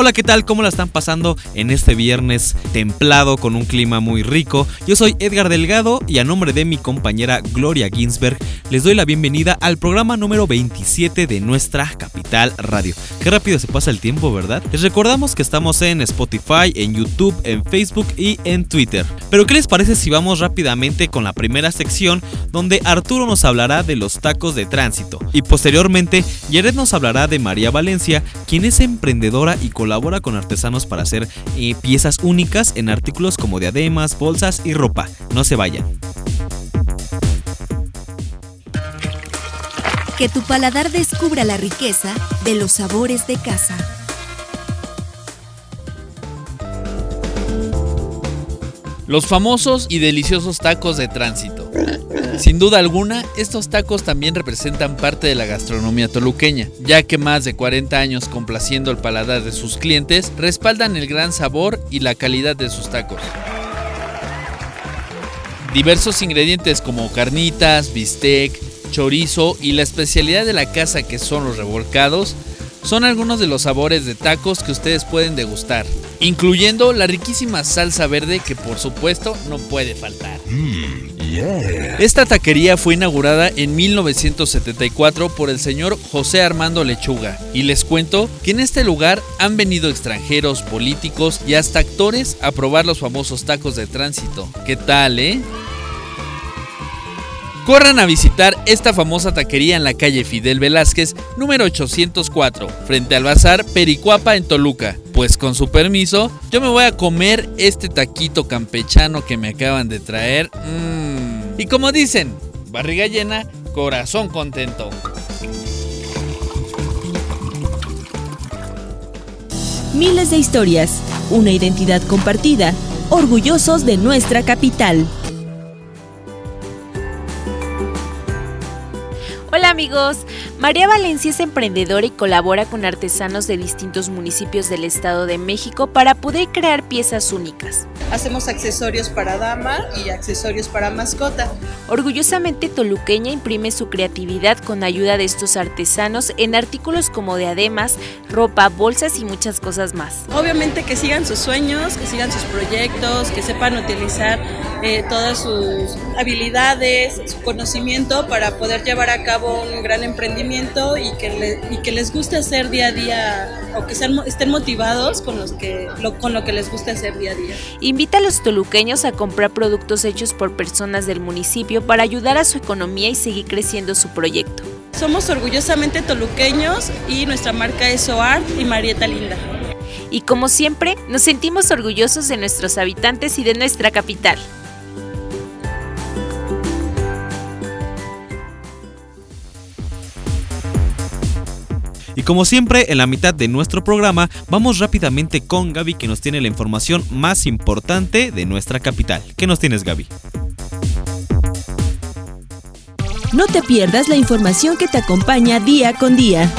Hola, ¿qué tal? ¿Cómo la están pasando en este viernes templado con un clima muy rico? Yo soy Edgar Delgado y a nombre de mi compañera Gloria Ginsberg les doy la bienvenida al programa número 27 de nuestra capital radio. Qué rápido se pasa el tiempo, ¿verdad? Les recordamos que estamos en Spotify, en YouTube, en Facebook y en Twitter. Pero ¿qué les parece si vamos rápidamente con la primera sección donde Arturo nos hablará de los tacos de tránsito y posteriormente Jared nos hablará de María Valencia, quien es emprendedora y colaboradora colabora con artesanos para hacer eh, piezas únicas en artículos como diademas, bolsas y ropa. No se vayan. Que tu paladar descubra la riqueza de los sabores de casa. Los famosos y deliciosos tacos de tránsito. Sin duda alguna, estos tacos también representan parte de la gastronomía toluqueña, ya que más de 40 años complaciendo el paladar de sus clientes respaldan el gran sabor y la calidad de sus tacos. Diversos ingredientes como carnitas, bistec, chorizo y la especialidad de la casa que son los revolcados son algunos de los sabores de tacos que ustedes pueden degustar, incluyendo la riquísima salsa verde que por supuesto no puede faltar. Mm. Esta taquería fue inaugurada en 1974 por el señor José Armando Lechuga y les cuento que en este lugar han venido extranjeros, políticos y hasta actores a probar los famosos tacos de tránsito. ¿Qué tal, eh? Corran a visitar esta famosa taquería en la calle Fidel Velázquez, número 804, frente al Bazar Pericuapa en Toluca. Pues con su permiso, yo me voy a comer este taquito campechano que me acaban de traer. Mm. Y como dicen, barriga llena, corazón contento. Miles de historias, una identidad compartida, orgullosos de nuestra capital. Amigos, María Valencia es emprendedora y colabora con artesanos de distintos municipios del Estado de México para poder crear piezas únicas. Hacemos accesorios para dama y accesorios para mascota. Orgullosamente toluqueña imprime su creatividad con ayuda de estos artesanos en artículos como diademas, ropa, bolsas y muchas cosas más. Obviamente que sigan sus sueños, que sigan sus proyectos, que sepan utilizar eh, todas sus habilidades, su conocimiento para poder llevar a cabo un gran emprendimiento y que, y que les guste hacer día a día o que sean, estén motivados con, los que, lo, con lo que les guste hacer día a día. Invita a los toluqueños a comprar productos hechos por personas del municipio para ayudar a su economía y seguir creciendo su proyecto. Somos orgullosamente toluqueños y nuestra marca es OART y Marieta Linda. Y como siempre, nos sentimos orgullosos de nuestros habitantes y de nuestra capital. Como siempre, en la mitad de nuestro programa, vamos rápidamente con Gaby que nos tiene la información más importante de nuestra capital. ¿Qué nos tienes, Gaby? No te pierdas la información que te acompaña día con día.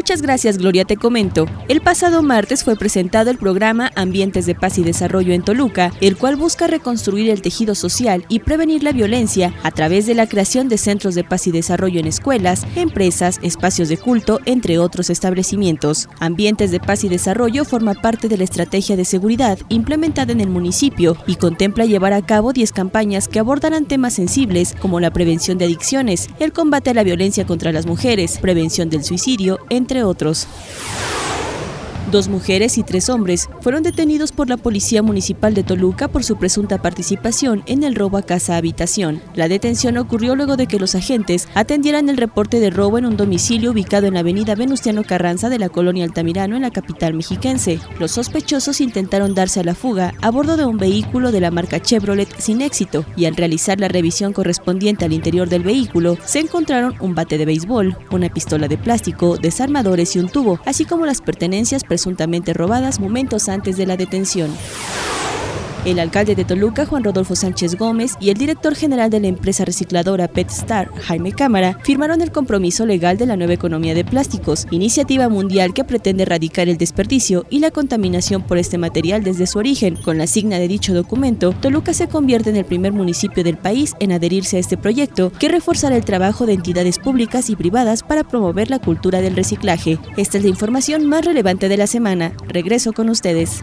Muchas gracias Gloria, te comento. El pasado martes fue presentado el programa Ambientes de Paz y Desarrollo en Toluca, el cual busca reconstruir el tejido social y prevenir la violencia a través de la creación de centros de paz y desarrollo en escuelas, empresas, espacios de culto, entre otros establecimientos. Ambientes de Paz y Desarrollo forma parte de la estrategia de seguridad implementada en el municipio y contempla llevar a cabo 10 campañas que abordarán temas sensibles como la prevención de adicciones, el combate a la violencia contra las mujeres, prevención del suicidio, entre otros. Dos mujeres y tres hombres fueron detenidos por la Policía Municipal de Toluca por su presunta participación en el robo a casa-habitación. La detención ocurrió luego de que los agentes atendieran el reporte de robo en un domicilio ubicado en la avenida Venustiano Carranza de la colonia Altamirano en la capital mexiquense. Los sospechosos intentaron darse a la fuga a bordo de un vehículo de la marca Chevrolet sin éxito y al realizar la revisión correspondiente al interior del vehículo se encontraron un bate de béisbol, una pistola de plástico, desarmadores y un tubo, así como las pertenencias presuntamente robadas momentos antes de la detención. El alcalde de Toluca, Juan Rodolfo Sánchez Gómez, y el director general de la empresa recicladora PetStar, Jaime Cámara, firmaron el compromiso legal de la nueva economía de plásticos, iniciativa mundial que pretende erradicar el desperdicio y la contaminación por este material desde su origen. Con la signa de dicho documento, Toluca se convierte en el primer municipio del país en adherirse a este proyecto que reforzará el trabajo de entidades públicas y privadas para promover la cultura del reciclaje. Esta es la información más relevante de la semana. Regreso con ustedes.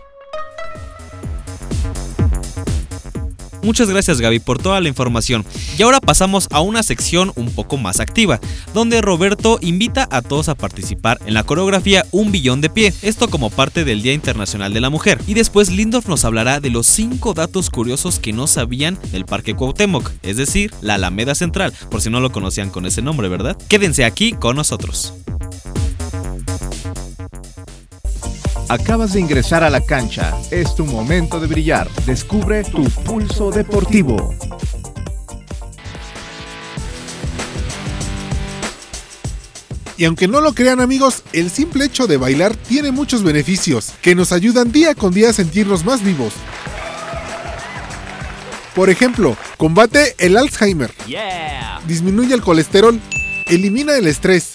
Muchas gracias Gaby por toda la información. Y ahora pasamos a una sección un poco más activa, donde Roberto invita a todos a participar en la coreografía Un Billón de Pie, esto como parte del Día Internacional de la Mujer. Y después Lindorf nos hablará de los 5 datos curiosos que no sabían del Parque Cuauhtémoc, es decir, la Alameda Central, por si no lo conocían con ese nombre, ¿verdad? Quédense aquí con nosotros. Acabas de ingresar a la cancha. Es tu momento de brillar. Descubre tu pulso deportivo. Y aunque no lo crean amigos, el simple hecho de bailar tiene muchos beneficios que nos ayudan día con día a sentirnos más vivos. Por ejemplo, combate el Alzheimer, disminuye el colesterol, elimina el estrés,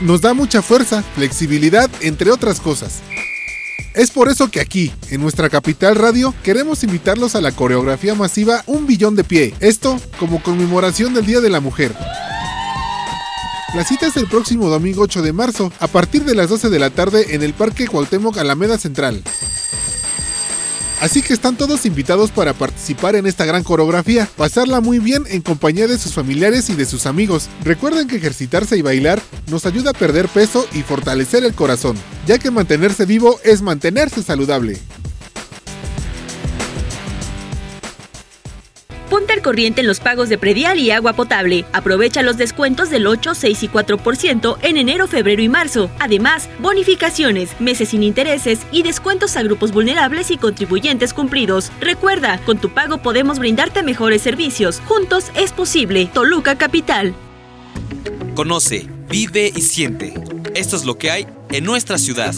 nos da mucha fuerza, flexibilidad, entre otras cosas. Es por eso que aquí, en nuestra capital radio, queremos invitarlos a la coreografía masiva Un Billón de Pie. Esto como conmemoración del Día de la Mujer. La cita es el próximo domingo 8 de marzo, a partir de las 12 de la tarde en el Parque Cuauhtémoc Alameda Central. Así que están todos invitados para participar en esta gran coreografía, pasarla muy bien en compañía de sus familiares y de sus amigos. Recuerden que ejercitarse y bailar nos ayuda a perder peso y fortalecer el corazón, ya que mantenerse vivo es mantenerse saludable. Ponte al corriente en los pagos de predial y agua potable. Aprovecha los descuentos del 8, 6 y 4% en enero, febrero y marzo. Además, bonificaciones, meses sin intereses y descuentos a grupos vulnerables y contribuyentes cumplidos. Recuerda, con tu pago podemos brindarte mejores servicios. Juntos es posible. Toluca Capital. Conoce, vive y siente. Esto es lo que hay en nuestra ciudad.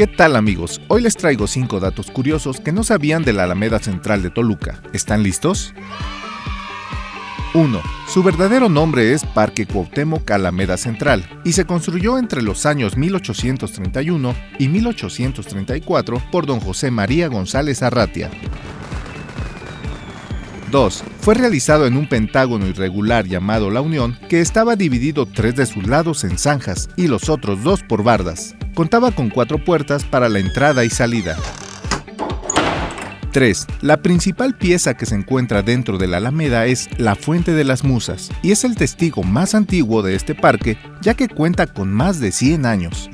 ¿Qué tal amigos? Hoy les traigo 5 datos curiosos que no sabían de la Alameda Central de Toluca. ¿Están listos? 1. Su verdadero nombre es Parque Cuauhtémoc Alameda Central y se construyó entre los años 1831 y 1834 por don José María González Arratia. 2. Fue realizado en un pentágono irregular llamado La Unión, que estaba dividido tres de sus lados en zanjas y los otros dos por bardas. Contaba con cuatro puertas para la entrada y salida. 3. La principal pieza que se encuentra dentro de la Alameda es la Fuente de las Musas, y es el testigo más antiguo de este parque, ya que cuenta con más de 100 años.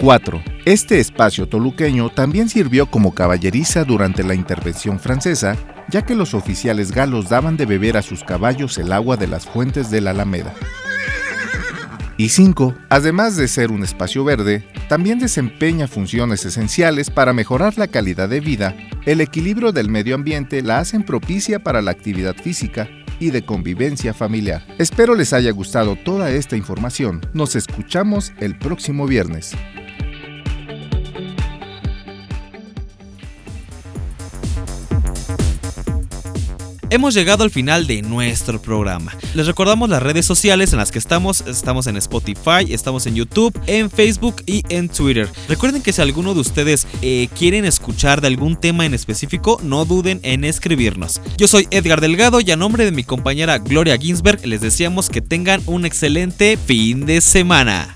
4. Este espacio toluqueño también sirvió como caballeriza durante la intervención francesa, ya que los oficiales galos daban de beber a sus caballos el agua de las fuentes de la Alameda. Y 5. Además de ser un espacio verde, también desempeña funciones esenciales para mejorar la calidad de vida, el equilibrio del medio ambiente la hacen propicia para la actividad física y de convivencia familiar. Espero les haya gustado toda esta información. Nos escuchamos el próximo viernes. Hemos llegado al final de nuestro programa. Les recordamos las redes sociales en las que estamos. Estamos en Spotify, estamos en YouTube, en Facebook y en Twitter. Recuerden que si alguno de ustedes eh, quieren escuchar de algún tema en específico, no duden en escribirnos. Yo soy Edgar Delgado y a nombre de mi compañera Gloria Ginsberg les deseamos que tengan un excelente fin de semana.